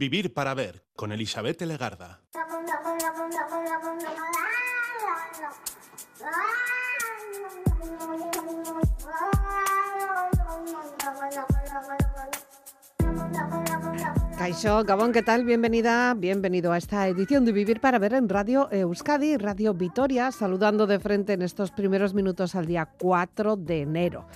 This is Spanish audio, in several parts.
Vivir para ver con Elizabeth Legarda. Caixo, Gabón, ¿qué tal? Bienvenida, bienvenido a esta edición de Vivir para Ver en Radio Euskadi, Radio Vitoria, saludando de frente en estos primeros minutos al día 4 de enero.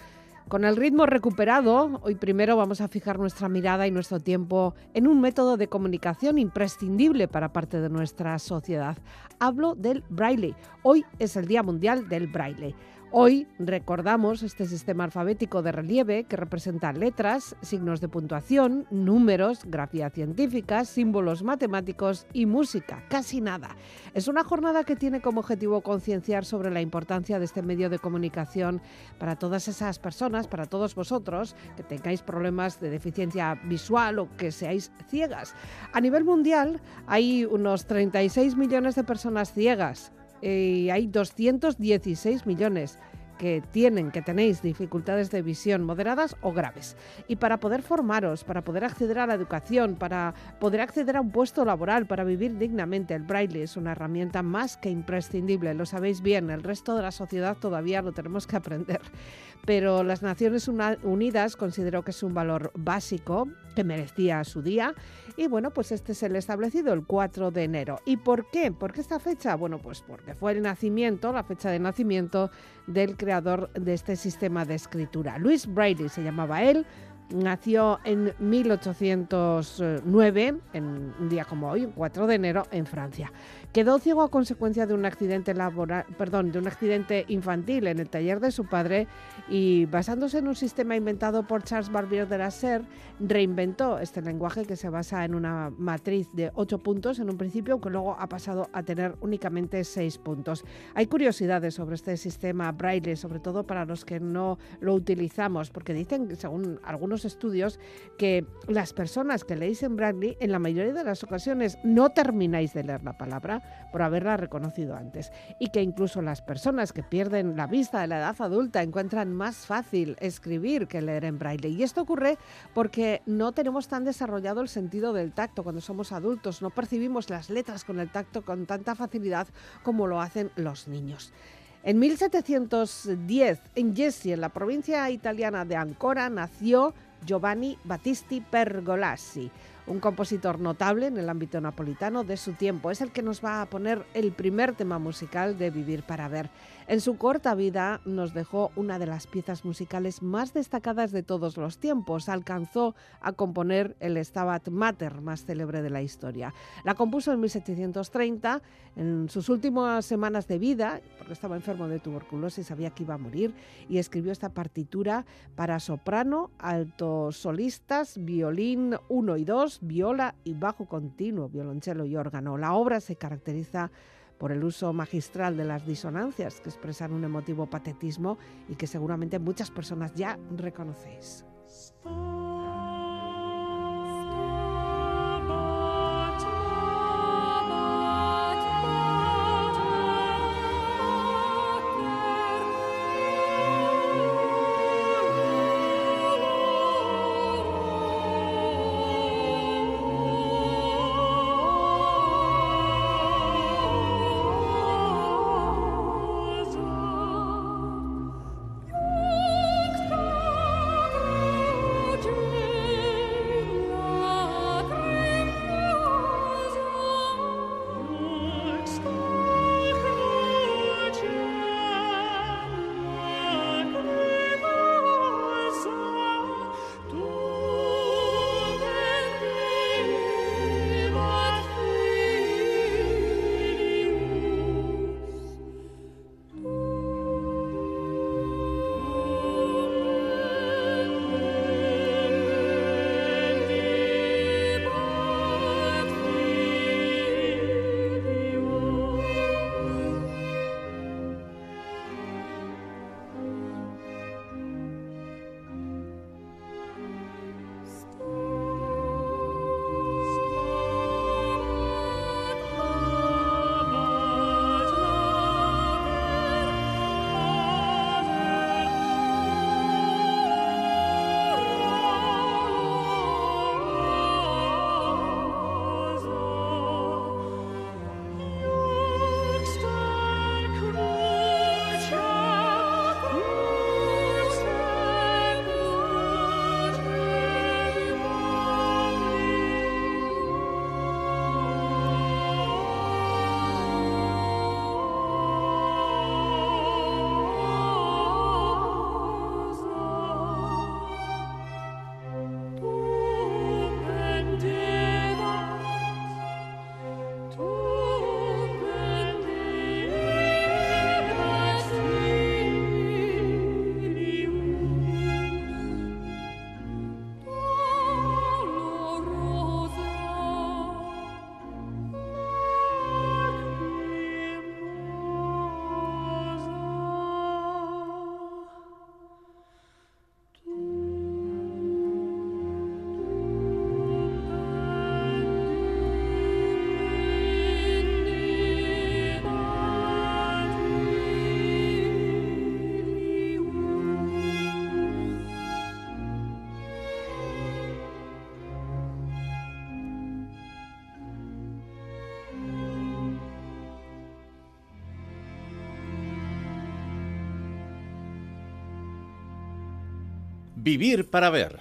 Con el ritmo recuperado, hoy primero vamos a fijar nuestra mirada y nuestro tiempo en un método de comunicación imprescindible para parte de nuestra sociedad. Hablo del braille. Hoy es el Día Mundial del Braille. Hoy recordamos este sistema alfabético de relieve que representa letras, signos de puntuación, números, grafía científica, símbolos matemáticos y música. Casi nada. Es una jornada que tiene como objetivo concienciar sobre la importancia de este medio de comunicación para todas esas personas, para todos vosotros que tengáis problemas de deficiencia visual o que seáis ciegas. A nivel mundial hay unos 36 millones de personas ciegas y hay 216 millones que tienen, que tenéis dificultades de visión moderadas o graves. Y para poder formaros, para poder acceder a la educación, para poder acceder a un puesto laboral, para vivir dignamente, el braille es una herramienta más que imprescindible. Lo sabéis bien, el resto de la sociedad todavía lo tenemos que aprender. Pero las Naciones Unidas consideró que es un valor básico que merecía su día y bueno, pues este es el establecido el 4 de enero. ¿Y por qué? ¿Por qué esta fecha? Bueno, pues porque fue el nacimiento, la fecha de nacimiento del creador de este sistema de escritura. Luis Brady se llamaba él, nació en 1809, en un día como hoy, 4 de enero, en Francia. Quedó ciego a consecuencia de un accidente laboral, perdón, de un accidente infantil en el taller de su padre y basándose en un sistema inventado por Charles Barbier de la Serre, reinventó este lenguaje que se basa en una matriz de ocho puntos en un principio, que luego ha pasado a tener únicamente seis puntos. Hay curiosidades sobre este sistema braille, sobre todo para los que no lo utilizamos, porque dicen, según algunos estudios, que las personas que leéis en braille, en la mayoría de las ocasiones no termináis de leer la palabra por haberla reconocido antes. Y que incluso las personas que pierden la vista de la edad adulta encuentran más fácil escribir que leer en braille. Y esto ocurre porque no tenemos tan desarrollado el sentido del tacto cuando somos adultos. No percibimos las letras con el tacto con tanta facilidad como lo hacen los niños. En 1710, en Jesi, en la provincia italiana de Ancora, nació Giovanni Battisti Pergolasi un compositor notable en el ámbito napolitano de su tiempo. Es el que nos va a poner el primer tema musical de Vivir para Ver. En su corta vida nos dejó una de las piezas musicales más destacadas de todos los tiempos. Alcanzó a componer el Stabat Mater más célebre de la historia. La compuso en 1730, en sus últimas semanas de vida, porque estaba enfermo de tuberculosis, sabía que iba a morir, y escribió esta partitura para soprano, altos solistas, violín 1 y 2, viola y bajo continuo, violonchelo y órgano. La obra se caracteriza el uso magistral de las disonancias que expresan un emotivo patetismo y que seguramente muchas personas ya reconocéis. Vivir para ver.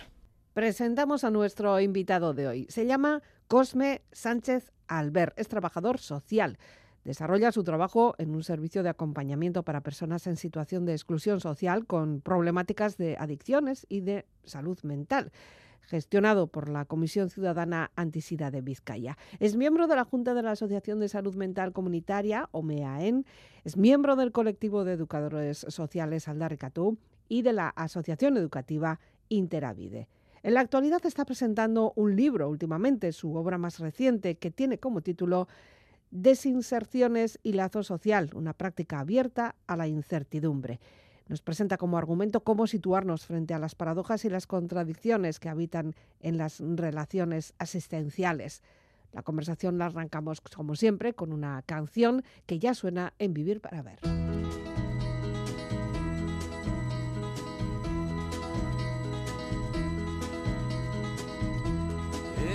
Presentamos a nuestro invitado de hoy. Se llama Cosme Sánchez Albert. Es trabajador social. Desarrolla su trabajo en un servicio de acompañamiento para personas en situación de exclusión social con problemáticas de adicciones y de salud mental gestionado por la Comisión Ciudadana Antisida de Vizcaya. Es miembro de la Junta de la Asociación de Salud Mental Comunitaria, OMEAEN, es miembro del colectivo de educadores sociales Aldarricatú y de la Asociación Educativa Interavide. En la actualidad está presentando un libro últimamente, su obra más reciente, que tiene como título Desinserciones y lazo social, una práctica abierta a la incertidumbre. Nos presenta como argumento cómo situarnos frente a las paradojas y las contradicciones que habitan en las relaciones asistenciales. La conversación la arrancamos, como siempre, con una canción que ya suena en Vivir para Ver.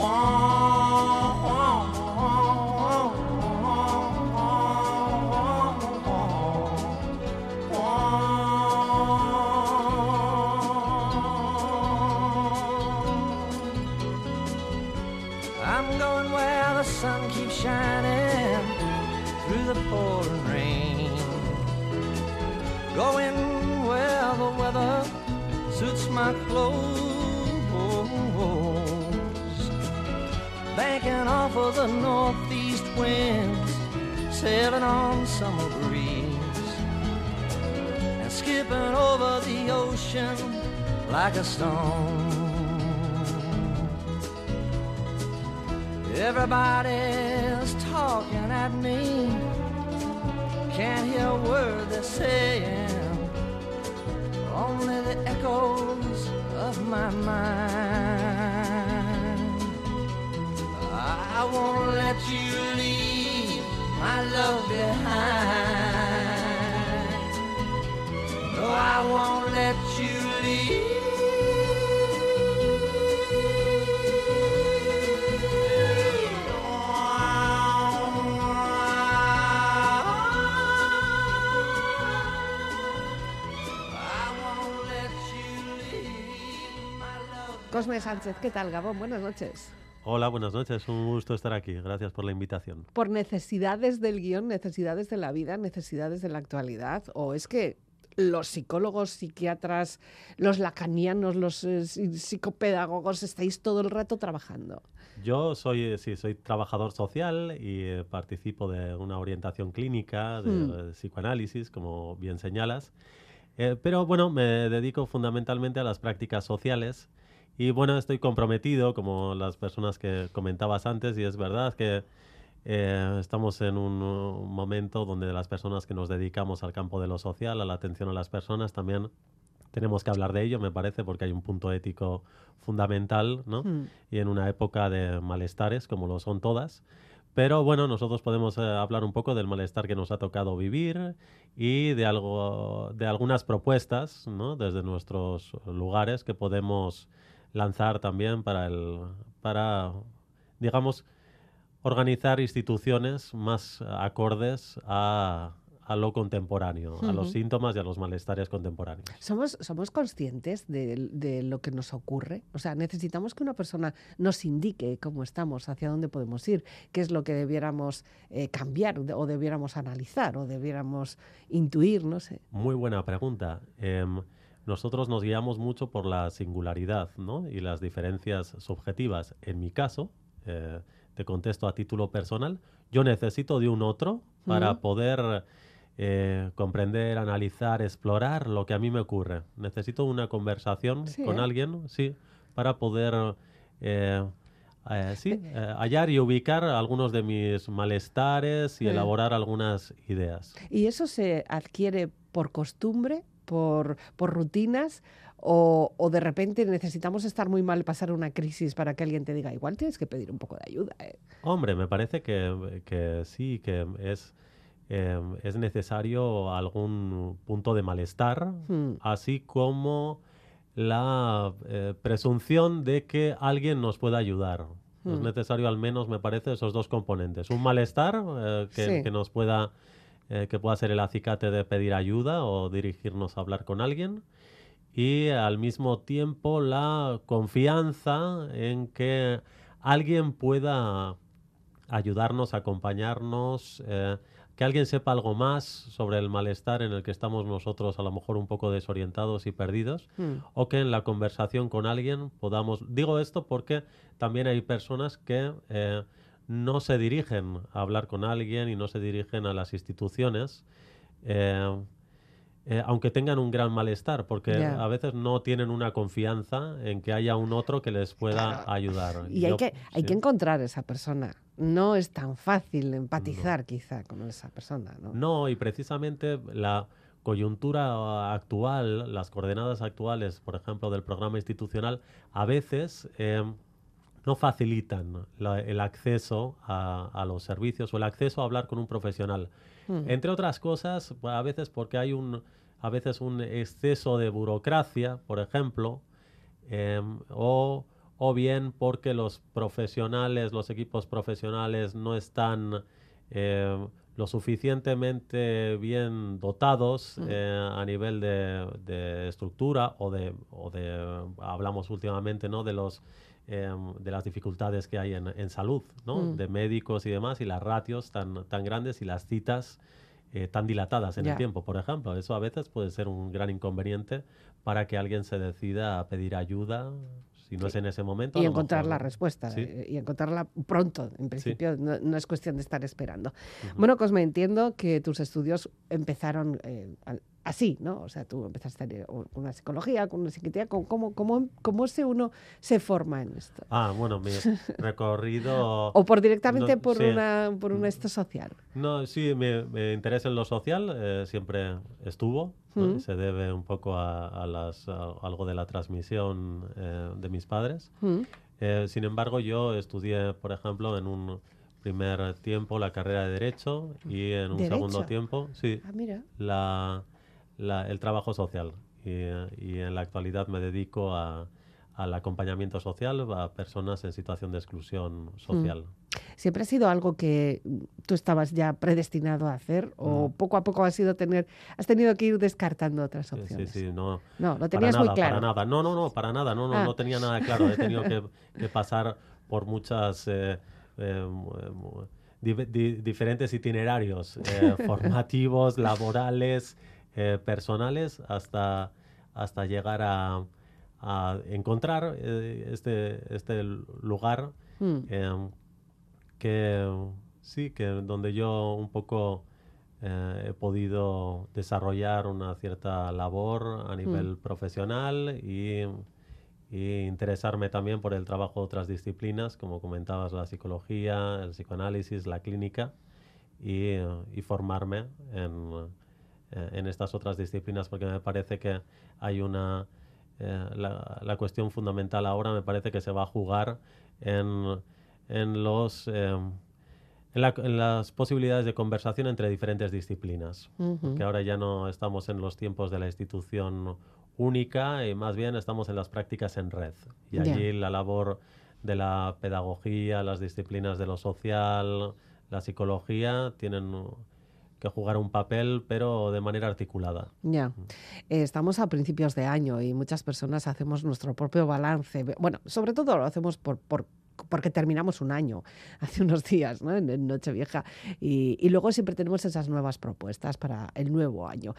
Wah, like a stone. Cosme Sánchez, ¿qué tal, Gabón? Buenas noches. Hola, buenas noches. Un gusto estar aquí. Gracias por la invitación. ¿Por necesidades del guion, necesidades de la vida, necesidades de la actualidad? ¿O es que los psicólogos, psiquiatras, los lacanianos, los eh, psicopedagogos estáis todo el rato trabajando? Yo soy, sí, soy trabajador social y eh, participo de una orientación clínica de Hmm. psicoanálisis, como bien señalas. Eh, pero bueno, me dedico fundamentalmente a las prácticas sociales y bueno, estoy comprometido, como las personas que comentabas antes, y es verdad que eh, estamos en un, uh, momento donde las personas que nos dedicamos al campo de lo social, a la atención a las personas, también tenemos que hablar de ello, me parece, porque hay un punto ético fundamental, ¿no? Hmm. Y en una época de malestares, como lo son todas. Pero bueno, nosotros podemos eh, hablar un poco del malestar que nos ha tocado vivir y de algo, de algunas propuestas, ¿no? Desde nuestros lugares que podemos lanzar también para el, para, digamos, organizar instituciones más acordes a, a lo contemporáneo, a los síntomas y a los malestares contemporáneos. ¿Somos, ¿Somos conscientes de, de lo que nos ocurre? O sea, necesitamos que una persona nos indique cómo estamos, hacia dónde podemos ir, qué es lo que debiéramos eh, cambiar o debiéramos analizar o debiéramos intuir, no sé. Muy buena pregunta. Em, nosotros nos guiamos mucho por la singularidad ¿no? y las diferencias subjetivas. En mi caso, eh, te contesto a título personal, yo necesito de un otro para poder eh, comprender, analizar, explorar lo que a mí me ocurre. Necesito una conversación Sí, con ¿eh? alguien, sí, para poder eh, sí, eh, hallar y ubicar algunos de mis malestares y Sí. elaborar algunas ideas. ¿Y eso se adquiere por costumbre, por, por rutinas? O, o de repente necesitamos estar muy mal, pasar una crisis para que alguien te diga, igual tienes que pedir un poco de ayuda. ¿eh?". Hombre, me parece que, que sí, que es, eh, es necesario algún punto de malestar, Hmm. así como la eh, presunción de que alguien nos pueda ayudar. Es Hmm. necesario al menos, me parece, esos dos componentes. Un malestar eh, que, Sí. que nos pueda, eh, que pueda ser el acicate de pedir ayuda o dirigirnos a hablar con alguien. Y al mismo tiempo la confianza en que alguien pueda ayudarnos, acompañarnos, eh, que alguien sepa algo más sobre el malestar en el que estamos nosotros a lo mejor un poco desorientados y perdidos, Hmm. o que en la conversación con alguien podamos... Digo esto porque también hay personas que eh, no se dirigen a hablar con alguien y no se dirigen a las instituciones. eh, eh, aunque tengan un gran malestar, porque a veces no tienen una confianza en que haya un otro que les pueda ayudar. Y hay que, hay sí. que encontrar esa persona. No es tan fácil empatizar quizá con esa persona. ¿no? No, y precisamente la coyuntura actual, las coordenadas actuales, por ejemplo, del programa institucional, a veces eh, no facilitan la- el acceso a, a los servicios o el acceso a hablar con un profesional. Hmm. Entre otras cosas, a veces porque hay un, a veces un exceso de burocracia, por ejemplo, em, o, o bien porque los profesionales, los equipos profesionales no están em, lo suficientemente bien dotados Mm. eh, a nivel de, de estructura o de, o de, hablamos últimamente, ¿no? De los em, de las dificultades que hay en, en salud, ¿no? Mm. De médicos y demás, y las ratios tan, tan grandes y las citas eh, tan dilatadas en el tiempo, por ejemplo. Eso a veces puede ser un gran inconveniente para que alguien se decida a pedir ayuda, si no es en ese momento. Y encontrar mejor, la respuesta Sí. eh, y encontrarla pronto. En principio no, no es cuestión de estar esperando. Ujú. Bueno, Cosme, entiendo que tus estudios empezaron eh, al- así, ¿no? O sea, tú empezaste con una psicología, con una psiquiatría. ¿Cómo, cómo, cómo, cómo se uno se forma en esto? Ah, bueno, mi recorrido... O por directamente No, por, sí. una, por un esto social. No, sí, mi interés en lo social eh, siempre estuvo. ¿no? Mm. Se debe un poco a, a las, a algo de la transmisión eh, de mis padres. Mm. Eh, sin embargo, yo estudié, por ejemplo, en un primer tiempo la carrera de Derecho y en un ¿Derecho? segundo tiempo, sí, Ah, mira. la, la- el trabajo social. Y, eh, y en la actualidad me dedico a- al acompañamiento social a personas en situación de exclusión social. ¿Siempre ha sido algo que mm, tú estabas ya predestinado a hacer o poco a poco has ido tener, has tenido que ir descartando otras Sí, sí, opciones? sí, no, No, lo Para tenías nada, muy claro. para nada. No, no, no, para nada. No, no, Ah. no tenía nada claro. He tenido que, que pasar por muchas eh, eh, mu- di- di- diferentes itinerarios eh, formativos, laborales, eh, personales, hasta, hasta llegar a, a encontrar eh, este, este lugar Mm. eh, que sí, que donde yo un poco he podido desarrollar una cierta labor a nivel profesional y, y interesarme también por el trabajo de otras disciplinas, como comentabas, la psicología, el psicoanálisis, la clínica, y, y formarme en, eh, en estas otras disciplinas, porque me parece que hay una... eh, la, la cuestión fundamental ahora me parece que se va a jugar en, en los... eh, en, la- en las posibilidades de conversación entre diferentes disciplinas, Ujú. porque ahora ya no estamos en los tiempos de la institución única y más bien estamos en las prácticas en red. Y allí la labor de la pedagogía, las disciplinas de lo social, la psicología tienen que jugar un papel, pero de manera articulada. Ya. Eh, estamos a principios de año y muchas personas hacemos nuestro propio balance. Bueno, sobre todo lo hacemos por, por porque terminamos un año hace unos días, ¿no? En, Nochevieja. Y, y luego siempre tenemos esas nuevas propuestas para el nuevo año.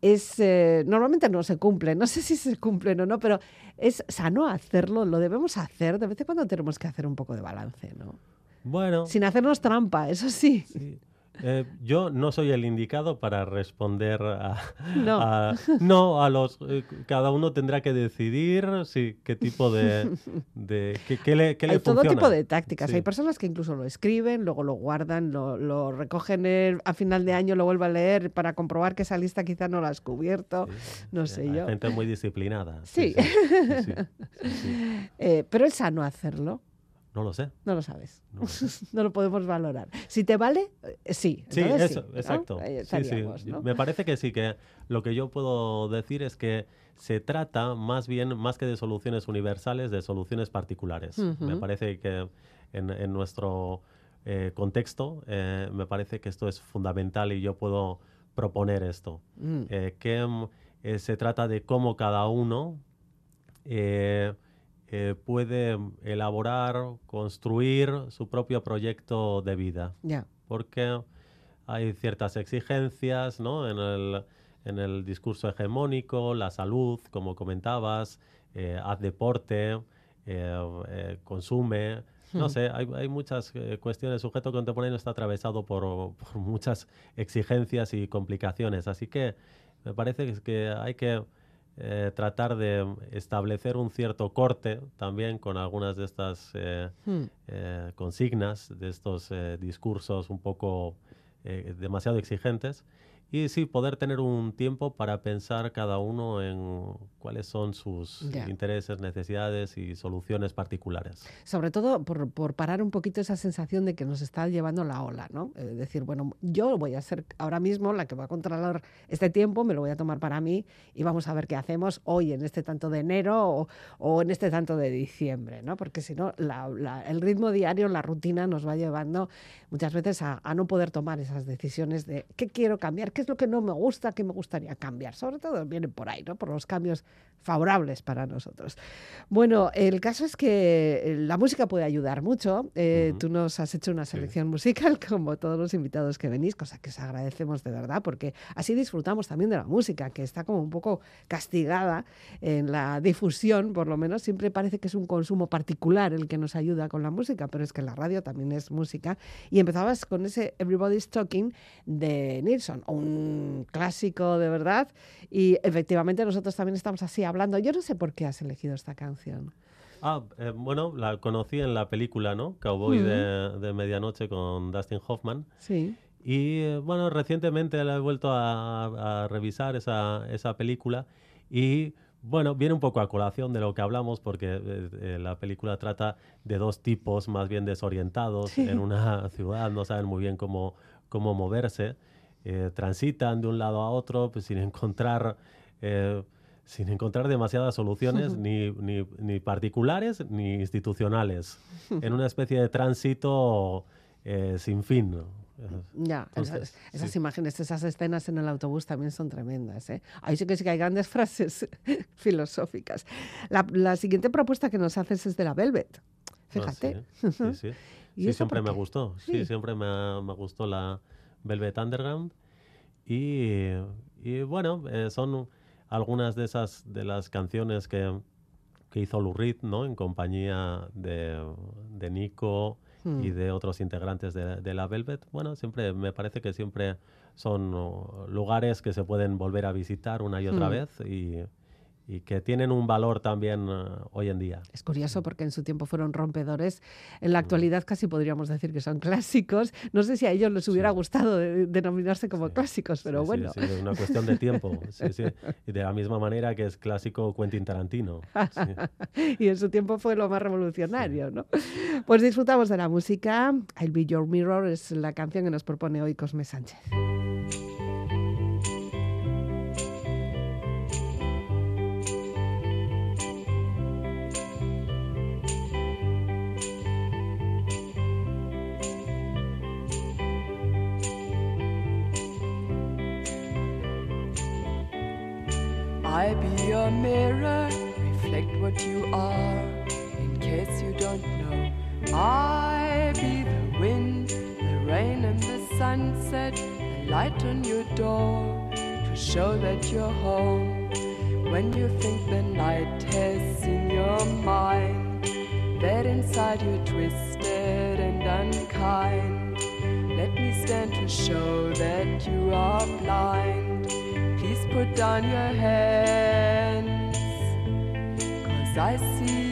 Es, eh, normalmente no se cumplen, no sé si se cumplen o no, pero es sano hacerlo, lo debemos hacer. De vez en cuando tenemos que hacer un poco de balance, ¿no? Bueno, Sin hacernos trampa, eso sí. sí. Eh, yo no soy el indicado para responder a No. a- no, a los eh, cada uno tendrá que decidir si qué tipo de, de qué, qué le, qué le Hay todo tipo de tácticas. Sí. Hay personas que incluso lo escriben, luego lo guardan, lo, lo recogen el- a final de año, lo vuelven a leer para comprobar que esa lista quizá no la has cubierto. Sí, No sé hay yo. gente muy disciplinada. Sí. Eh, pero es sano hacerlo. No lo sé. No lo sabes. no lo sé. No lo podemos valorar. Si te vale, eh, sí. Sí, entonces eso, ¿no? exacto. Sí, sí. Me parece que sí, que lo que yo puedo decir es que se trata más bien, más que de soluciones universales, de soluciones particulares. Me parece que en, en nuestro eh, contexto, eh, me parece que esto es fundamental y yo puedo proponer esto. Mm, eh, que mm, se trata de cómo cada uno eh, eh, puede elaborar, construir su propio proyecto de vida ya. porque hay ciertas exigencias ¿no? en, el, en el discurso hegemónico, la salud, como comentabas, eh, haz deporte, eh, eh, consume. No sé, hay, hay muchas eh, cuestiones. El sujeto contemporáneo está atravesado por, por muchas exigencias y complicaciones. Así que me parece que- que hay que eh, tratar de establecer un cierto corte también con algunas de estas eh, Mm, eh, consignas, de estos eh, discursos un poco demasiado exigentes. Y sí, poder tener un tiempo para pensar cada uno en cuáles son sus Ya. intereses, necesidades y soluciones particulares. Sobre todo por, por parar un poquito esa sensación de que nos está llevando la ola, ¿no? Es decir, bueno, yo voy a ser ahora mismo la que va a controlar este tiempo, me lo voy a tomar para mí y vamos a ver qué hacemos hoy en este tanto de enero o, o en este tanto de diciembre, ¿no? Porque si no, la- la- el ritmo diario, la rutina nos va llevando muchas veces a, a no poder tomar esas decisiones de qué quiero cambiar, qué es lo que no me gusta, qué me gustaría cambiar. Sobre todo vienen por ahí, ¿no? Por los cambios favorables para nosotros. Bueno, el caso es que eh, la música puede ayudar mucho. Eh. Tú nos has hecho una Sí. selección musical, como todos los invitados que venís, cosa que os agradecemos de verdad, porque así disfrutamos también de la música, que está como un poco castigada en la difusión, por lo menos. Siempre parece que es un consumo particular el que nos ayuda con la música, pero es que la radio también es música. Y empezabas con ese Everybody's Talking de Nilsson, un clásico de verdad. Y efectivamente nosotros también estamos así hablando. Yo no sé por qué has elegido esta canción. Ah, eh, bueno, la conocí en la película, ¿no? Cowboy Ujú. de, de Medianoche con Dustin Hoffman. Sí. Y eh, bueno, recientemente la he vuelto a, a revisar esa, esa película y bueno, viene un poco a colación de lo que hablamos porque eh, eh, la película trata de dos tipos más bien desorientados Sí. en una ciudad, no saben muy bien cómo, cómo moverse, eh, transitan de un lado a otro pues, sin encontrar... eh, sin encontrar demasiadas soluciones, ni, ni- ni particulares ni institucionales, en una especie de tránsito eh, sin fin. Ya, Entonces, esas, esas sí. imágenes, esas escenas en el autobús también son tremendas. ¿eh? Ahí sí que sí que hay grandes frases filosóficas. La, la siguiente propuesta que nos haces es de la Velvet. Ah, Fíjate. sí, sí, sí. ¿Y Sí, siempre me gustó. Sí, Sí. siempre me, me gustó la Velvet Underground. Y, y bueno, eh, son algunas de esas de las canciones que, que hizo Lou Reed, ¿no? En compañía de, de Nico y Mm. de otros integrantes de, de la Velvet. Bueno, siempre me parece que siempre son lugares que se pueden volver a visitar una y otra Mm. vez y, y que tienen un valor también eh, hoy en día. Es curioso porque en su tiempo fueron rompedores. En la actualidad casi podríamos decir que son clásicos. No sé si a ellos les hubiera Sí. gustado de- denominarse como Sí, clásicos, pero Sí, bueno. sí, es una cuestión de tiempo. Sí, sí. Y de la misma manera que es clásico Quentin Tarantino. Sí. y en su tiempo fue lo más revolucionario, ¿no? Pues disfrutamos de la música. I'll Be Your Mirror es la canción que nos propone hoy Cosme Sánchez. mirror, reflect what you are. In case you don't know, I be the wind, the rain, and the sunset, the light on your door to show that you're home. When you think the night has in your mind, that inside you're twisted and unkind. Let me stand to show that you are blind. Please put down your head. I see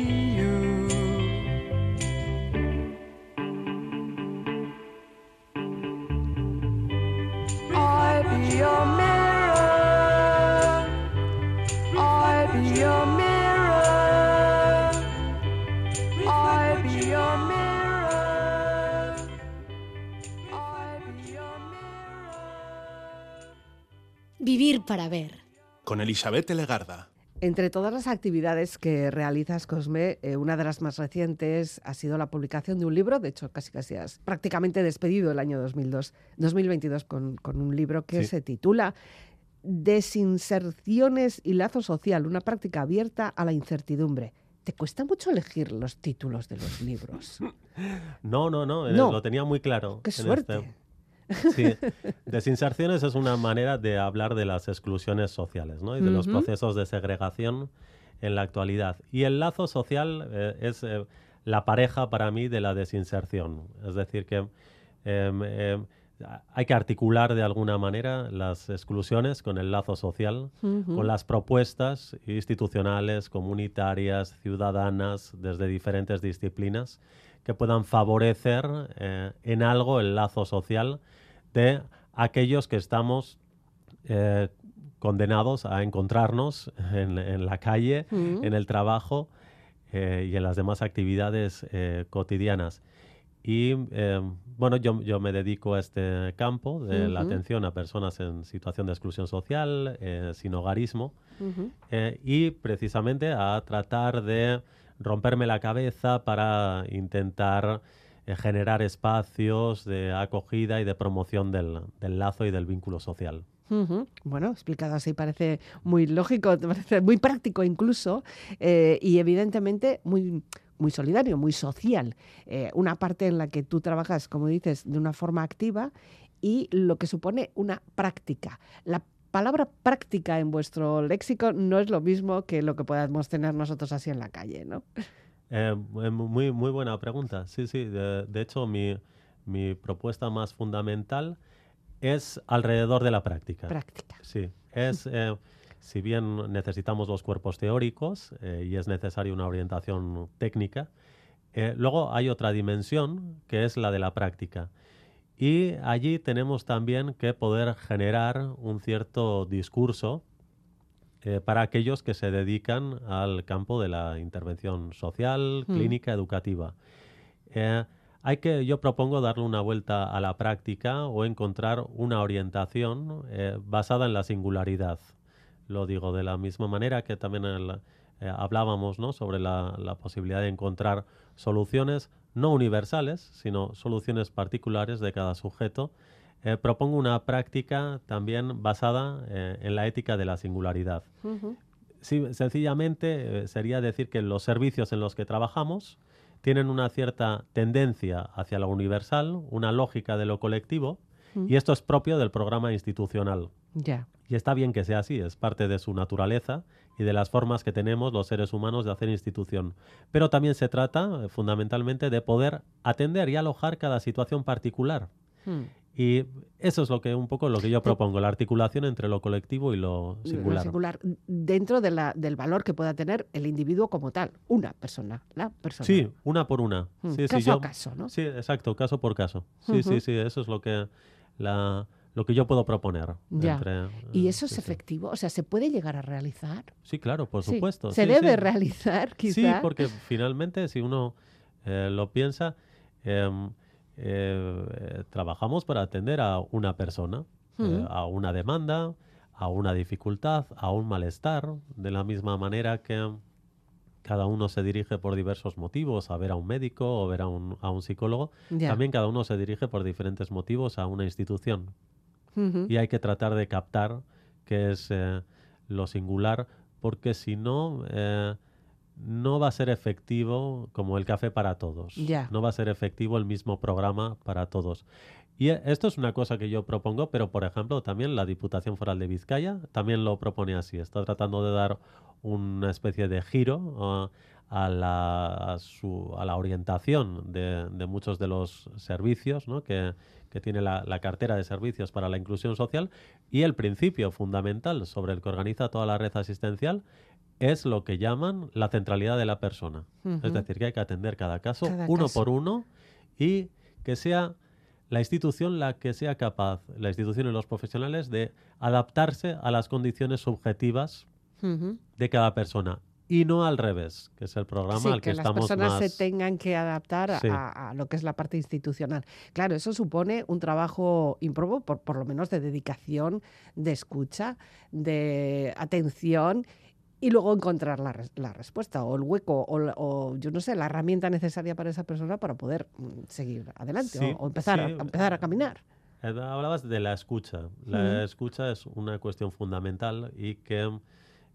Vivir para ver. Con Elizabeth Legarda. Entre todas las actividades que realizas, Cosme, eh, una de las más recientes ha sido la publicación de un libro, de hecho casi casi has prácticamente despedido el año 2002, 2022 con, con un libro que Sí. se titula Desinserciones y lazo social, una práctica abierta a la incertidumbre. ¿Te cuesta mucho elegir los títulos de los libros? No, no, no, eh, No. lo tenía muy claro. ¡Qué en suerte! este- Sí, desinserciones es una manera de hablar de las exclusiones sociales ¿no? y de los procesos de segregación en la actualidad. Y el lazo social eh, es eh, la pareja para mí de la desinserción. Es decir, que em, em, hay que articular de alguna manera las exclusiones con el lazo social, con las propuestas institucionales, comunitarias, ciudadanas, desde diferentes disciplinas, que puedan favorecer eh, en algo el lazo social de aquellos que estamos eh, condenados a encontrarnos en, en la calle, Mm. en el trabajo eh, y en las demás actividades cotidianas. Y bueno, yo, yo me dedico a este campo de la atención a personas en situación de exclusión social, sin hogarismo, y precisamente a tratar de romperme la cabeza para intentar eh, generar espacios de acogida y de promoción del, lazo y del vínculo social. Bueno, explicado así parece muy lógico, parece muy práctico incluso eh, y evidentemente muy, muy solidario, muy social. Eh, una parte en la que tú trabajas, como dices, de una forma activa y lo que supone una práctica. Palabra práctica en vuestro léxico no es lo mismo que lo que podamos tener nosotros así en la calle, ¿no? Eh, eh, muy, muy buena pregunta. Sí, sí. De, de hecho, mi, mi propuesta más fundamental es alrededor de la práctica. Práctica. Sí, es, eh, si bien necesitamos los cuerpos teóricos eh, y es necesaria una orientación técnica, luego hay otra dimensión que es la de la práctica. Y allí tenemos también que poder generar un cierto discurso eh, para aquellos que se dedican al campo de la intervención social, Mm. clínica, educativa. Eh, hay que, yo propongo darle una vuelta a la práctica o encontrar una orientación eh, basada en la singularidad. Lo digo de la misma manera que también el- hablábamos ¿no? sobre la, la posibilidad de encontrar soluciones no universales, sino soluciones particulares de cada sujeto. Eh, propongo una práctica también basada eh, en la ética de la singularidad. Sí, sencillamente eh, sería decir que los servicios en los que trabajamos tienen una cierta tendencia hacia lo universal, una lógica de lo colectivo, y esto es propio del programa institucional. Ya. Y está bien que sea así, es parte de su naturaleza y de las formas que tenemos los seres humanos de hacer institución. Pero también se trata, eh, fundamentalmente, de poder atender y alojar cada situación particular. Mm. Y eso es lo que un poco lo que yo propongo, la articulación entre lo colectivo y lo Lo singular. singular, dentro de la- del valor que pueda tener el individuo como tal, una persona, la persona. Sí, una por una. Mm, Sí, sí, caso yo- a caso, ¿no? Sí, exacto, caso por caso. Sí, sí, Ujú. sí, eso es lo que, la, lo que yo puedo proponer. Ya. entre, ¿Y eh, eso es sí. efectivo? O sea, ¿se puede llegar a realizar? Sí, claro, por Sí. supuesto. ¿Se debe realizar, quizá? Sí, porque finalmente, si uno eh, lo piensa, em, eh, eh, trabajamos para atender a una persona, eh, a una demanda, a una dificultad, a un malestar, de la misma manera que cada uno se dirige por diversos motivos a ver a un médico o ver a un, a un psicólogo, también cada uno se dirige por diferentes motivos a una institución Y hay que tratar de captar qué es eh, lo singular, porque si no, eh, no va a ser efectivo como el café para todos. No va a ser efectivo el mismo programa para todos. Y eh, esto es una cosa que yo propongo, pero por ejemplo también la Diputación Foral de Vizcaya también lo propone así. Está tratando de dar una especie de giro ah, a, la, a, su- a la orientación de, de muchos de los servicios ¿no? que, que tiene la, la cartera de servicios para la inclusión social y el principio fundamental sobre el que organiza toda la red asistencial es lo que llaman la centralidad de la persona. Es decir, que hay que atender cada caso Cada uno caso. por uno y que sea la institución la que sea capaz, la institución y los profesionales, de adaptarse a las condiciones subjetivas de cada persona y no al revés, que es el programa Sí, al que, que las estamos personas más... se tengan que adaptar a- Sí. a, a lo que es la parte institucional. Claro, eso supone un trabajo improbo, por, por lo menos de dedicación, de escucha, de atención y luego encontrar la, la respuesta o el hueco o, o, yo no sé, la herramienta necesaria para esa persona para poder mm, seguir adelante Sí, o, o empezar, a- sí, a, empezar a caminar. Eh, Hablabas de la escucha. La Ujú. escucha es una cuestión fundamental y que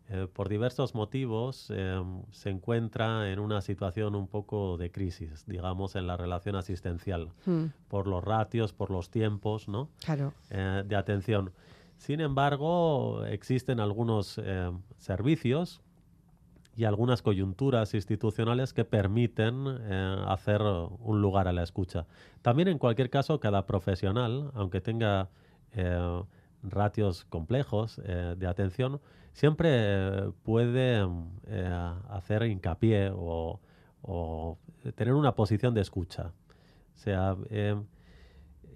eh, por diversos motivos eh, se encuentra en una situación un poco de crisis, digamos, en la relación asistencial, Mm, por los ratios, por los tiempos, ¿no? claro. eh, de atención. Sin embargo, existen algunos eh, servicios y algunas coyunturas institucionales que permiten eh, hacer un lugar a la escucha. También, en cualquier caso, cada profesional, aunque tenga ratios complejos de atención, siempre puede eh, hacer hincapié o, o tener una posición de escucha. O sea, eh,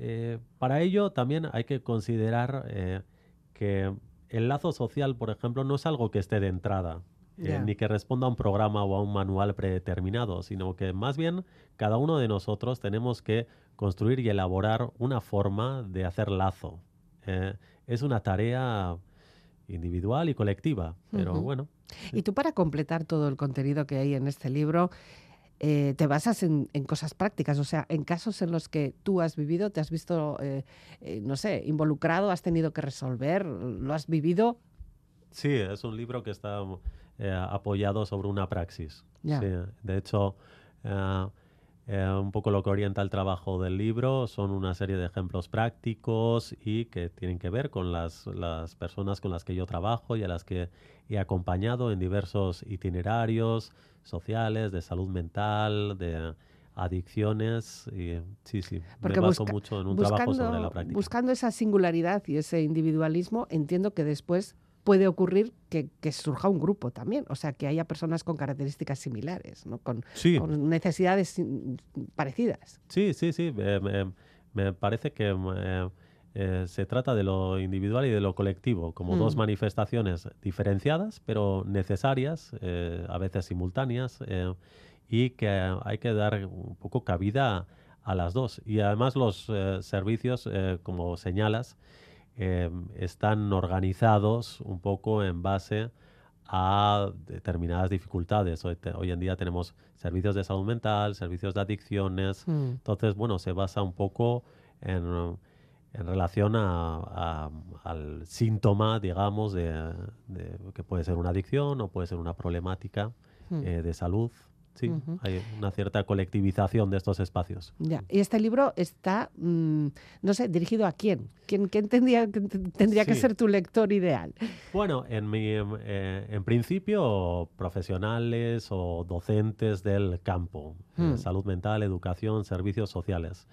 eh, para ello también hay que considerar que el lazo social, por ejemplo, no es algo que esté de entrada, ni que responda a un programa o a un manual predeterminado, sino que más bien cada uno de nosotros tenemos que construir y elaborar una forma de hacer lazo. Es una tarea individual y colectiva, pero bueno, Y tú para completar todo el contenido que hay en este libro, eh, te basas en, en cosas prácticas, o sea, en casos en los que tú has vivido, te has visto, eh, eh, no sé, involucrado, has tenido que resolver, lo has vivido. Sí, es un libro que está apoyado sobre una praxis. Sí, de hecho, eh, un poco lo que orienta el trabajo del libro son una serie de ejemplos prácticos y que tienen que ver con las, las personas con las que yo trabajo y a las que he acompañado en diversos itinerarios sociales, de salud mental, de adicciones. Y, sí, sí, Porque me baso busca- mucho en un trabajo sobre la práctica. buscando esa singularidad y ese individualismo, entiendo que después puede ocurrir que, que surja un grupo también, o sea, que haya personas con características similares, ¿no? con, Sí, con necesidades parecidas. Sí, sí, sí. eh, me, me parece que eh, eh, se trata de lo individual y de lo colectivo, como dos Mm. manifestaciones diferenciadas, pero necesarias, eh, a veces simultáneas, y que hay que dar un poco cabida a las dos. Y además los servicios, como señalas, eh, están organizados un poco en base a determinadas dificultades. Hoy, te- hoy en día tenemos servicios de salud mental, servicios de adicciones. Mm. Entonces, bueno, se basa un poco en, en relación a- a- al síntoma, digamos, de, de- que puede ser una adicción o puede ser una problemática Mm. eh, de salud. Sí, hay una cierta colectivización de estos espacios. Ya. Y este libro está, mm, no sé, dirigido a quién. ¿Quién, quién tendría, que- tendría que ser tu lector ideal? Bueno, en, mi, em, eh, en principio, profesionales o docentes del campo, eh, Hmm. salud mental, educación, servicios sociales.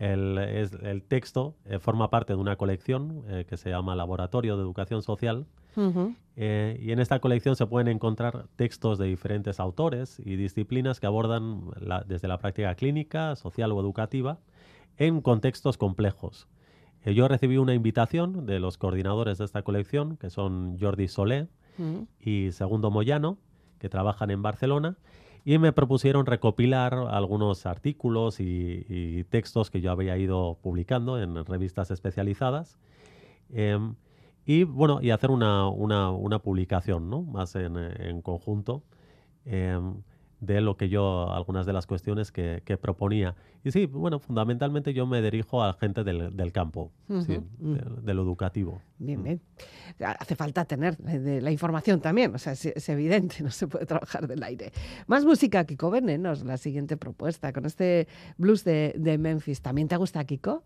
el, es- el texto eh, forma parte de una colección que se llama Laboratorio de Educación Social. Eh, y en esta colección se pueden encontrar textos de diferentes autores y disciplinas que abordan la- desde la práctica clínica, social o educativa en contextos complejos. Eh, yo recibí una invitación de los coordinadores de esta colección, que son Jordi Solé, y Segundo Moyano, que trabajan en Barcelona, y me propusieron recopilar algunos artículos y, y textos que yo había ido publicando en revistas especializadas. Em, y bueno, y hacer una, una- una publicación, ¿no? Más en, en conjunto. em, de lo que yo, algunas de las cuestiones que, que proponía. Y sí, bueno, fundamentalmente yo me dirijo a gente del, del campo, sí, Ujú, de- de lo educativo. Bien, bien. Hace falta tener eh, de la información también, o sea, es, es evidente, no se puede trabajar del aire. Más música, Kiko Venenos, la siguiente propuesta, con este blues de, de Memphis. ¿También te gusta, Kiko?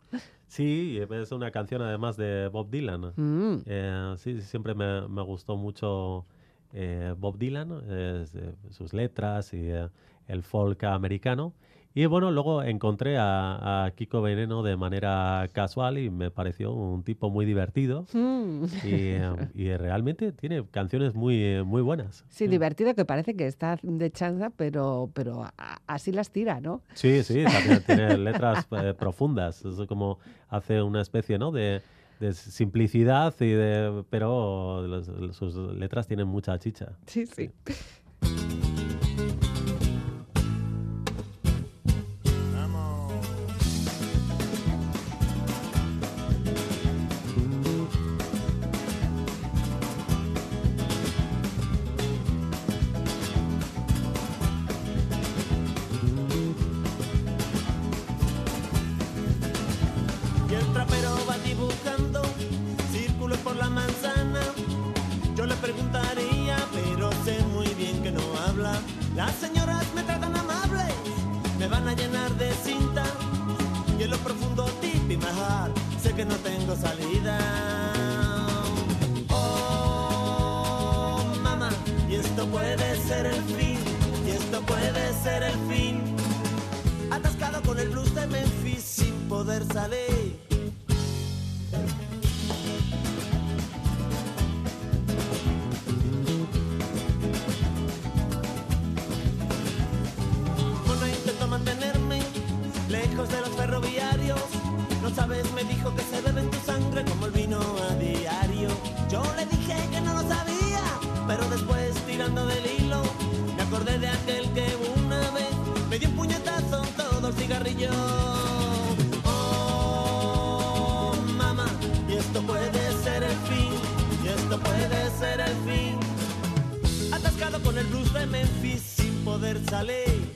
Sí, es una canción además de Bob Dylan. Mm, Eh, sí, siempre me, me gustó mucho eh, Bob Dylan, eh, sus letras y eh, el folk americano. Y bueno, luego encontré a, a Kiko Veneno de manera casual y me pareció un tipo muy divertido. mm. Y, y realmente tiene canciones muy, muy buenas. Sí, divertido, que parece que está de chanza, pero, pero así las tira, ¿no? Sí, sí, también tiene letras eh, profundas. Es como hace una especie, ¿no? De, de simplicidad y de, pero los- sus letras tienen mucha chicha. Sí, sí. De Memphis sin poder salir.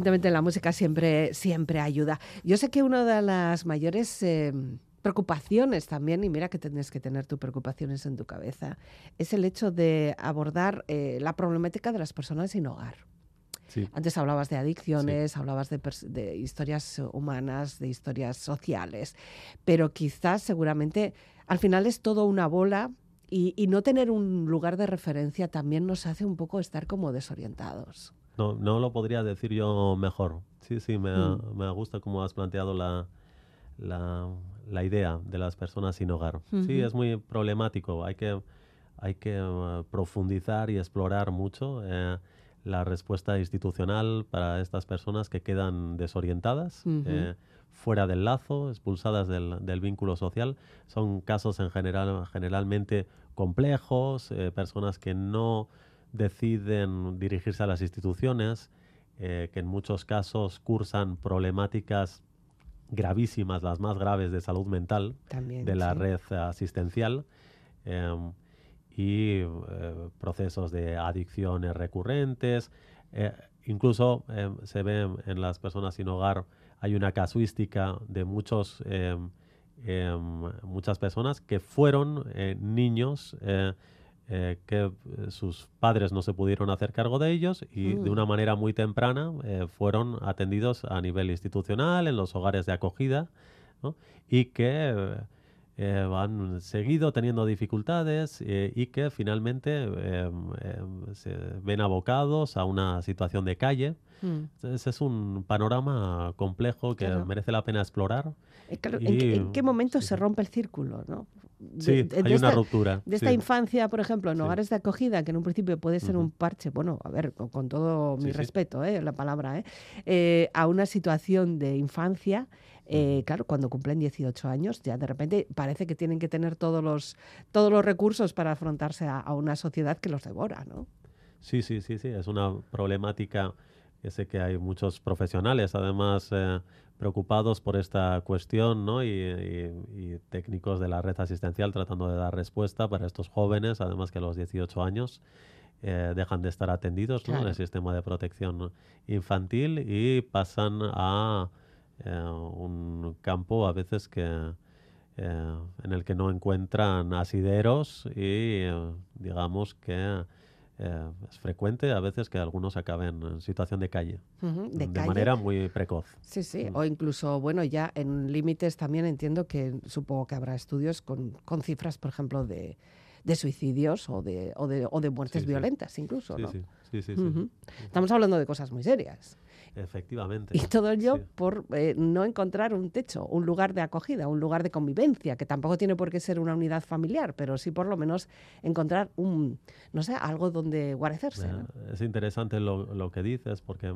Evidentemente la música siempre, siempre ayuda. Yo sé que una de las mayores eh, preocupaciones también, y mira que tienes que tener tus preocupaciones en tu cabeza, es el hecho de abordar eh, la problemática de las personas sin hogar. Sí. Antes hablabas de adicciones, hablabas de, de, historias humanas, de historias sociales, pero quizás seguramente al final es todo una bola y, y, no tener un lugar de referencia también nos hace un poco estar como desorientados. No, no lo podría decir yo mejor. Sí, sí, me, mm. me gusta cómo has planteado la, la, la, idea de las personas sin hogar. Sí, es muy problemático. Hay que, hay que uh, profundizar y explorar mucho. Eh, la respuesta institucional para estas personas que quedan desorientadas, eh, fuera del lazo, expulsadas del, del, vínculo social. Son casos en general, generalmente complejos, eh, personas que no deciden dirigirse a las instituciones, eh, que en muchos casos cursan problemáticas gravísimas, las más graves de salud mental También, de la sí. red asistencial. Eh, y eh, procesos de adicciones recurrentes. Eh, incluso eh, se ve en las personas sin hogar, hay una casuística de muchos, muchas personas que fueron niños que sus padres no se pudieron hacer cargo de ellos y mm. de una manera muy temprana fueron atendidos a nivel institucional, en los hogares de acogida, ¿no? y que eh, han seguido teniendo dificultades eh, y que finalmente eh, se ven abocados a una situación de calle. Mm. Ese es un panorama complejo que claro. merece la pena explorar. Claro, y, ¿en, qué, ¿en, qué, momento sí. se rompe el círculo? ¿no? De, sí, de, hay de esta, una ruptura. De esta sí. infancia, por ejemplo, en hogares de acogida, que en un principio puede ser uh -huh. un parche, bueno, a ver, con, con todo mi respeto, eh, la palabra, eh, a una situación de infancia eh, claro, cuando cumplen 18 años, ya de repente parece que tienen que tener todos los, todos los recursos para afrontarse a, a una sociedad que los devora, ¿no? Sí, sí, sí, sí, es una problemática que sé que hay muchos profesionales, además, eh, preocupados por esta cuestión, ¿no? Y, y, y, técnicos de la red asistencial tratando de dar respuesta para estos jóvenes, además que a los 18 años eh, dejan de estar atendidos ¿no? en el sistema de protección infantil y pasan a eh, un campo a veces que eh, en el que no encuentran asideros y digamos que es frecuente a veces que algunos acaben en situación de calle, uh -huh, de, de calle. manera muy precoz. Sí, sí, mm. o incluso, bueno, ya en límites también entiendo que supongo que habrá estudios con, con cifras, por ejemplo, de, de suicidios o de, o de, o de muertes sí, violentas sí. incluso, sí, ¿no? Sí, sí, sí, uh -huh. Estamos hablando de cosas muy serias. Efectivamente. Y todo ello sí. por eh, no encontrar un techo, un lugar de acogida, un lugar de convivencia, que tampoco tiene por qué ser una unidad familiar, pero sí por lo menos encontrar un, no sé, algo donde guarecerse. ¿no? Es interesante lo, lo, que dices porque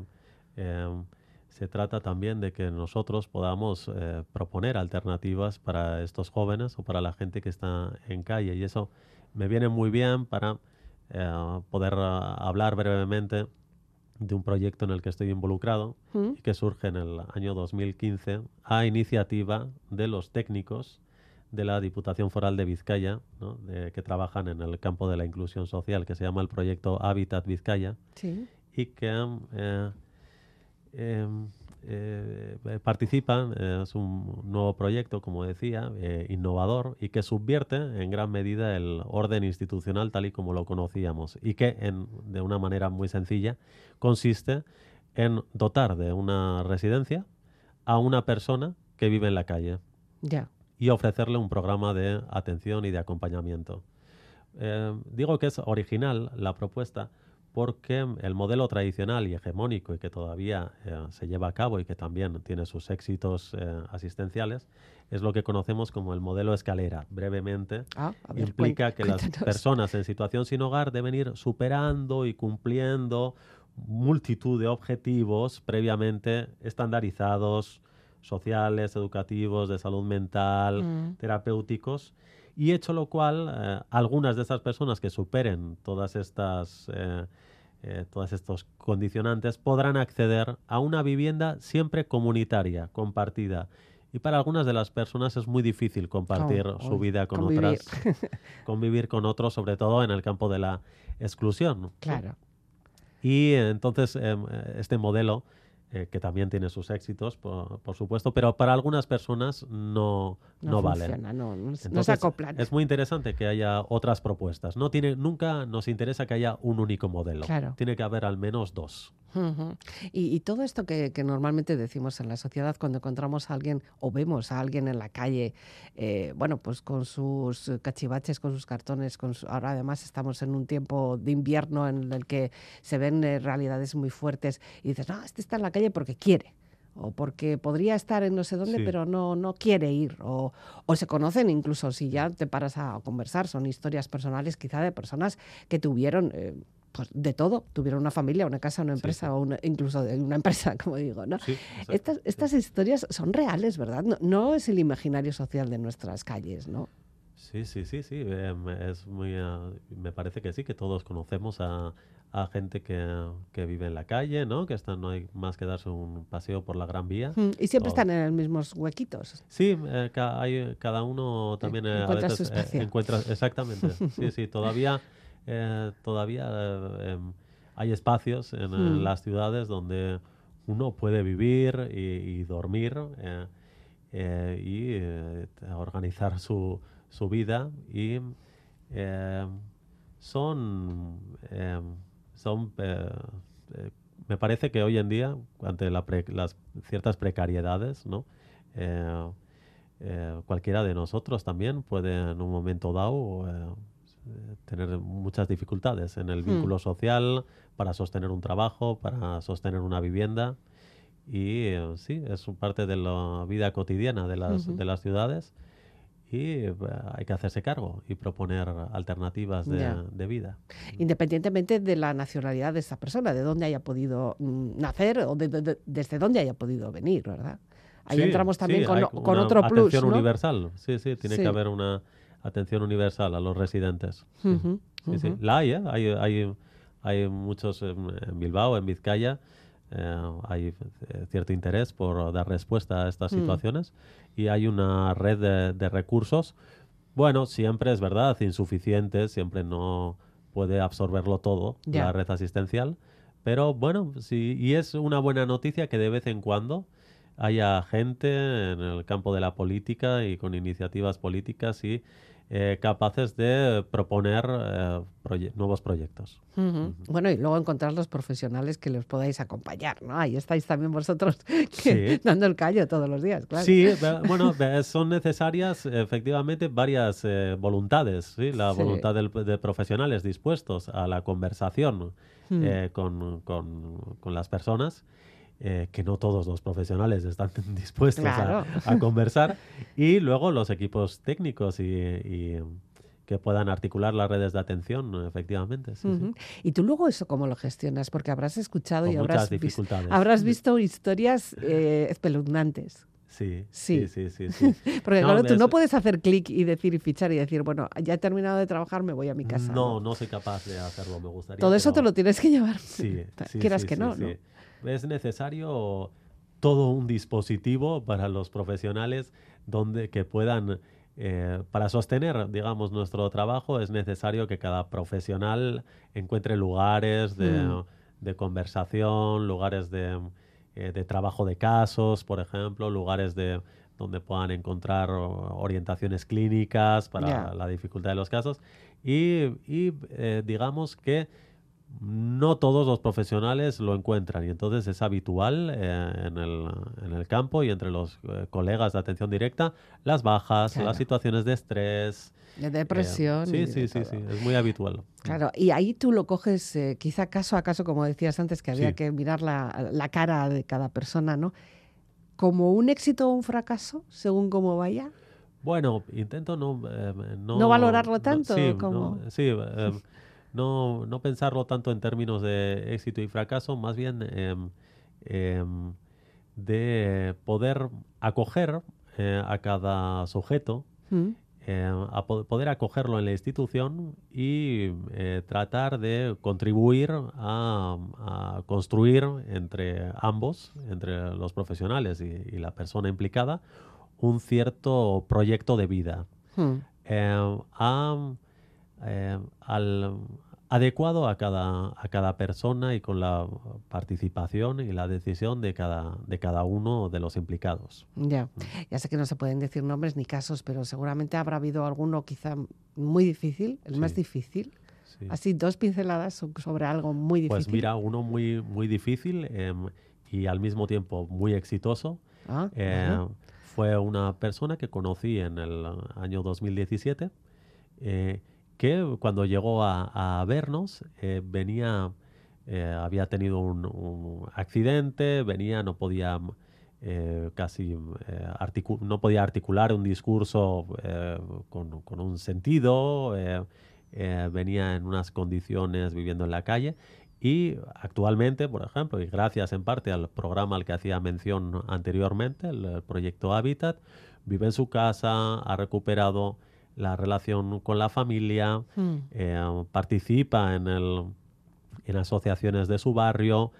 eh, se trata también de que nosotros podamos eh, proponer alternativas para estos jóvenes o para la gente que está en calle y eso me viene muy bien para eh, poder uh, hablar brevemente de un proyecto en el que estoy involucrado ¿Mm? y que surge en el año 2015 a iniciativa de los técnicos de la Diputación Foral de Vizcaya, ¿no? de, que trabajan en el campo de la inclusión social, que se llama el proyecto Hábitat Vizcaya, sí. y que eh, eh, eh, participan, eh, es un nuevo proyecto, como decía, eh, innovador y que subvierte en gran medida el orden institucional tal y como lo conocíamos y que en, de una manera muy sencilla consiste en dotar de una residencia a una persona que vive en la calle yeah. y ofrecerle un programa de atención y de acompañamiento. Eh, digo que es original la propuesta porque el modelo tradicional y hegemónico y que todavía eh, se lleva a cabo y que también tiene sus éxitos eh, asistenciales es lo que conocemos como el modelo escalera. Brevemente, ah, ver, implica que las personas en situación sin hogar deben ir superando y cumpliendo multitud de objetivos previamente estandarizados, sociales, educativos, de salud mental, mm. terapéuticos, y hecho lo cual, eh, algunas de esas personas que superen todas estas, eh, eh, todos estos condicionantes podrán acceder a una vivienda siempre comunitaria, compartida. Y para algunas de las personas es muy difícil compartir oh, su vida con convivir. otras, convivir con otros, sobre todo en el campo de la exclusión. Claro. Y entonces este modelo eh, que también tiene sus éxitos, por, por supuesto, pero para algunas personas no, no, valen. funciona, no, no, se- no acoplan. Es muy interesante que haya otras propuestas. No tiene, nunca nos interesa que haya un único modelo. Claro. Tiene que haber al menos dos. Y, y todo esto que, que normalmente decimos en la sociedad cuando encontramos a alguien o vemos a alguien en la calle, eh, bueno, pues con sus cachivaches, con sus cartones, con su- ahora además estamos en un tiempo de invierno en el que se ven eh, realidades muy fuertes y dices, no, este está en la calle porque quiere. O porque podría estar en no sé dónde, Sí. pero no, no quiere ir. O, o se conocen incluso si ya te paras a conversar. Son historias personales quizá de personas que tuvieron eh, pues de todo. Tuvieron una familia, una casa, una empresa sí. o una- incluso de una empresa, como digo, ¿no? Sí. Estas, estas historias son reales, ¿verdad? No, no es el imaginario social de nuestras calles, ¿no? Sí, sí, sí, sí. em, es muy, ah, me parece que sí, que todos conocemos a, a gente que, que vive en la calle, ¿no? Que están, no hay más que darse un paseo por la Gran Vía. Mm, Y siempre O- están en los mismos huequitos. Sí, eh, ca- hay, cada uno también eh, a encuentra su veces eh, espacio. encuentra exactamente. Sí, sí, todavía eh, todavía eh, em, hay espacios en, Hmm. las ciudades donde uno puede vivir y, y dormir eh, y organizar su, su vida y eh, son eh, son me parece que hoy en día ante la pre- las ciertas precariedades no Eh, eh, cualquiera de nosotros también puede en un momento dado eh, tener muchas dificultades en el Hmm. vínculo social para sostener un trabajo para sostener una vivienda y eh, sí es parte de la vida cotidiana de las, Ujú. de las ciudades y eh, hay que hacerse cargo y proponer alternativas de, de vida. Independientemente de la nacionalidad de esa persona, de dónde haya podido mm, nacer o de- de- de- desde dónde haya podido venir, ¿verdad? Ahí Sí, entramos también sí, con, con una otro plus, Atención ¿no? universal, sí, sí, tiene Sí. que haber una atención universal a los residentes. sí. Ujú, Sí, sí. La hay, ¿eh? hay, hay, hay muchos en, Bilbao, en Vizcaya, eh, hay eh, cierto interés por dar respuesta a estas Mm. situaciones y hay una red de, de recursos. Bueno, siempre es verdad, insuficiente, siempre no puede absorberlo todo Ya. la red asistencial, pero bueno, sí, y es una buena noticia que de vez en cuando haya gente en el campo de la política y con iniciativas políticas y eh, capaces de proponer eh, proye- nuevos proyectos. Bueno, y luego encontrar los profesionales que los podáis acompañar, ¿no? Ahí estáis también vosotros que- Sí. dando el callo todos los días, claro. Sí, bueno, son necesarias efectivamente varias eh, voluntades, ¿sí? la Sí. voluntad de profesionales dispuestos a la conversación Mm. con, con- con las personas. Eh, que no todos los profesionales están dispuestos a- Claro. a, conversar y luego los equipos técnicos y, y que puedan articular las redes de atención efectivamente sí, sí. Ujú. Y tú luego eso cómo lo gestionas, porque habrás escuchado Con y habrás, vis- habrás visto historias eh, espeluznantes. Sí, Sí. sí, sí, sí, sí. Porque No, claro, tú es- no puedes hacer clic y decir y fichar y decir, bueno, ya he terminado de trabajar, me voy a mi casa. No, no soy capaz de hacerlo, me gustaría. Todo eso te pero- lo tienes que llevar. Sí, sí, Quieras sí, que sí, no, sí. ¿no? Es necesario todo un dispositivo para los profesionales donde que puedan eh, para sostener, digamos, nuestro trabajo es necesario que cada profesional encuentre lugares de, Mm. de conversación, lugares de, eh, de trabajo de casos, por ejemplo, lugares de donde puedan encontrar orientaciones clínicas para la dificultad de los casos y, y, eh, digamos que no todos los profesionales lo encuentran y entonces es habitual eh, en, el, en el campo y entre los eh, colegas de atención directa las bajas, Claro. las situaciones de estrés. De eh, depresión. sí, y sí, de sí, todo. sí, es muy habitual. Claro, y ahí tú lo coges eh, quizá caso a caso, como decías antes, que había Sí. que mirar la, la cara de cada persona, ¿no? Como un éxito o un fracaso, según cómo vaya. Bueno, intento no... eh, no, ¿No valorarlo no- tanto, sí, o cómo? no, sí, eh, no, no pensarlo tanto en términos de éxito y fracaso, más bien em, em, de poder acoger eh, a cada sujeto Mm, eh, a po- poder acogerlo en la institución y eh, tratar de contribuir a, a construir entre ambos, entre los profesionales y, y la persona implicada, un cierto proyecto de vida. mm, a, eh, al, adecuado a cada, a cada persona y con la participación y la decisión de cada, de cada uno de los implicados. Ya, ya sé que no se pueden decir nombres ni casos, pero seguramente habrá habido alguno quizá muy difícil, el más difícil. Sí. Así, dos pinceladas so- sobre algo muy difícil. Pues mira, uno muy, muy difícil em, y al mismo tiempo muy exitoso. Ah, Eh, fue una persona que conocí en el año 2017, eh, que cuando llegó a, vernos eh, venía, eh, había tenido un, accidente, venía, no podía eh, casi no podía articular un discurso con, un sentido, venía en unas condiciones viviendo en la calle. Y actualmente, por ejemplo, y gracias en parte al programa al que hacía mención anteriormente, el proyecto Habitat, vive en su casa, ha recuperado la relación con la familia, Mm. eh, participa en, el, en asociaciones de su barrio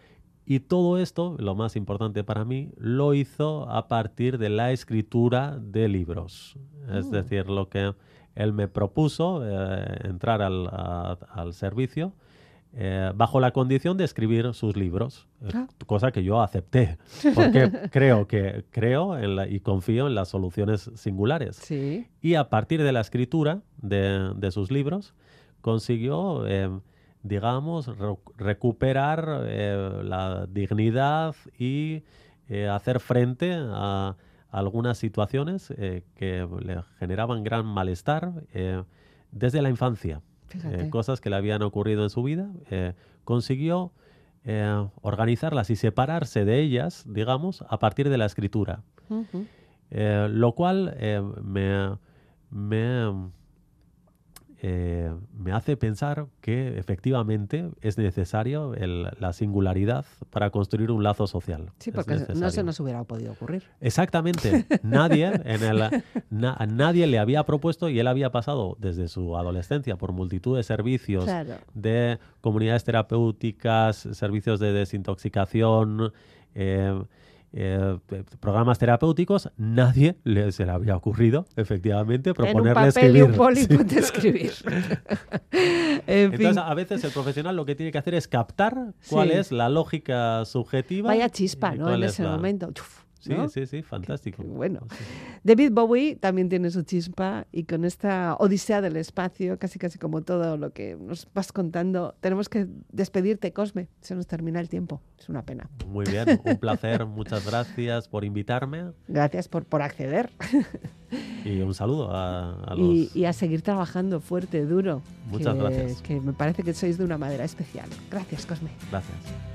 y todo esto, lo más importante para mí, lo hizo a partir de la escritura de libros. Es Mm. decir, lo que él me propuso, eh, entrar al, a- al servicio, eh, bajo la condición de escribir sus libros, eh, Ah. cosa que yo acepté, porque creo que creo en la- y confío en las soluciones singulares. Sí. Y a partir de la escritura de, de sus libros, consiguió, eh, digamos, re- recuperar eh, la dignidad y hacer frente a algunas situaciones que le generaban gran malestar desde la infancia. Eh, cosas que le habían ocurrido en su vida. eh, consiguió eh, organizarlas y separarse de ellas, digamos, a partir de la escritura. Lo cual me, me, eh, me hace pensar que efectivamente es necesario el- la singularidad para construir un lazo social. Sí, porque no se nos hubiera podido ocurrir. Exactamente. Nadie, en el, na- nadie le había propuesto y él había pasado desde su adolescencia por multitud de servicios Claro. de comunidades terapéuticas, servicios de desintoxicación, eh, eh, programas terapéuticos, nadie le, se le había ocurrido, efectivamente, En un proponerle papel escribir. y un boli Sí. escribir. en fin, Entonces, a veces el profesional lo que tiene que hacer es captar cuál Sí. es la lógica subjetiva. vaya chispa, ¿no? En es ese la- momento. Sí, ¿no? sí, sí, fantástico. qué bueno. Sí. David Bowie también tiene su chispa y con esta odisea del espacio, casi casi como todo lo que nos vas contando, tenemos que despedirte, Cosme. Se nos termina el tiempo. Es una pena. Muy bien, un placer, muchas gracias por invitarme Gracias por, por acceder y un saludo a, a los... y, y a seguir trabajando fuerte, duro. Muchas que- gracias. Que me parece que sois de una madera especial. Gracias, Cosme. Gracias.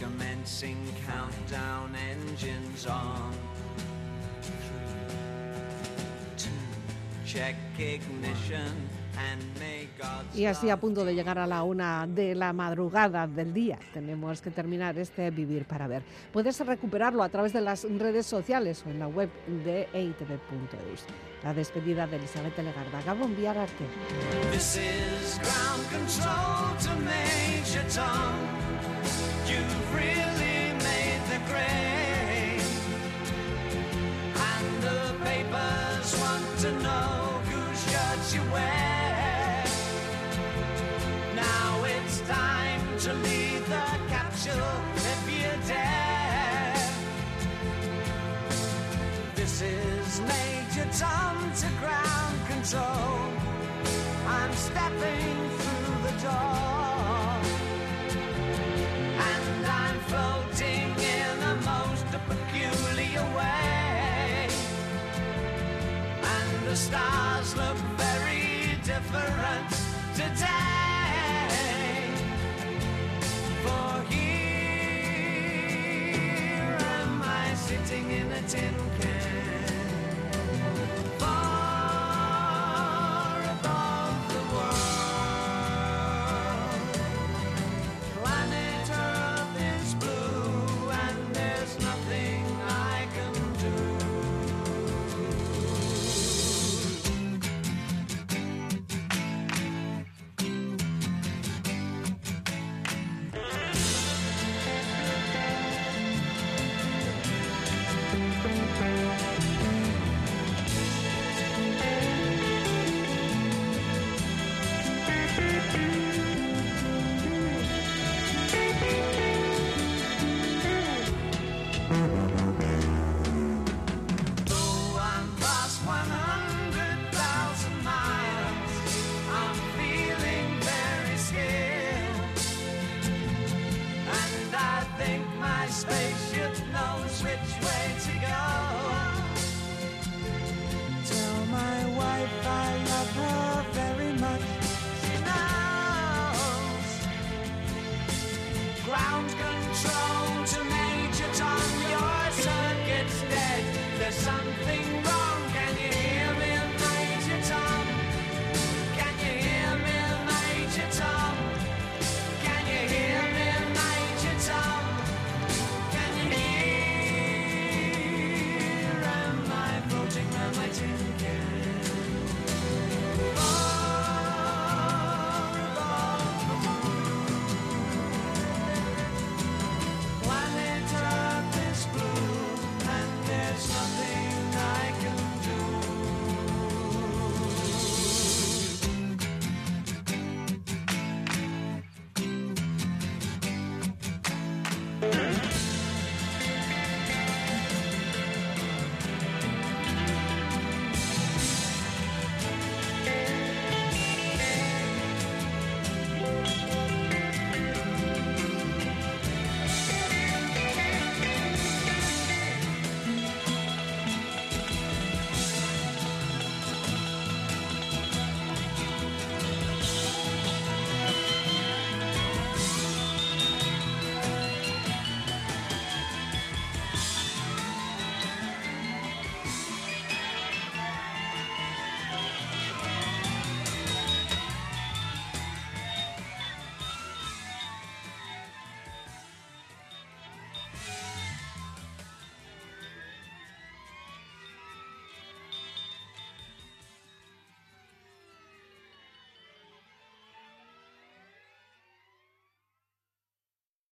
Commencing countdown engines on. Three, two, check ignition. Y así a punto de llegar a la una de la madrugada del día, tenemos que terminar este Vivir para Ver. Puedes recuperarlo a través de las redes sociales o en la web de eitv.eus. La despedida de Elizabeth Legarda. Gabón Arte. And the papers want to know whose shirts you wear. Now it's time to leave the capsule if you dare. This is Major Tom to ground control. I'm stepping through the door. And I'm floating in the most peculiar way. And the stars look very different sitting in a tin can.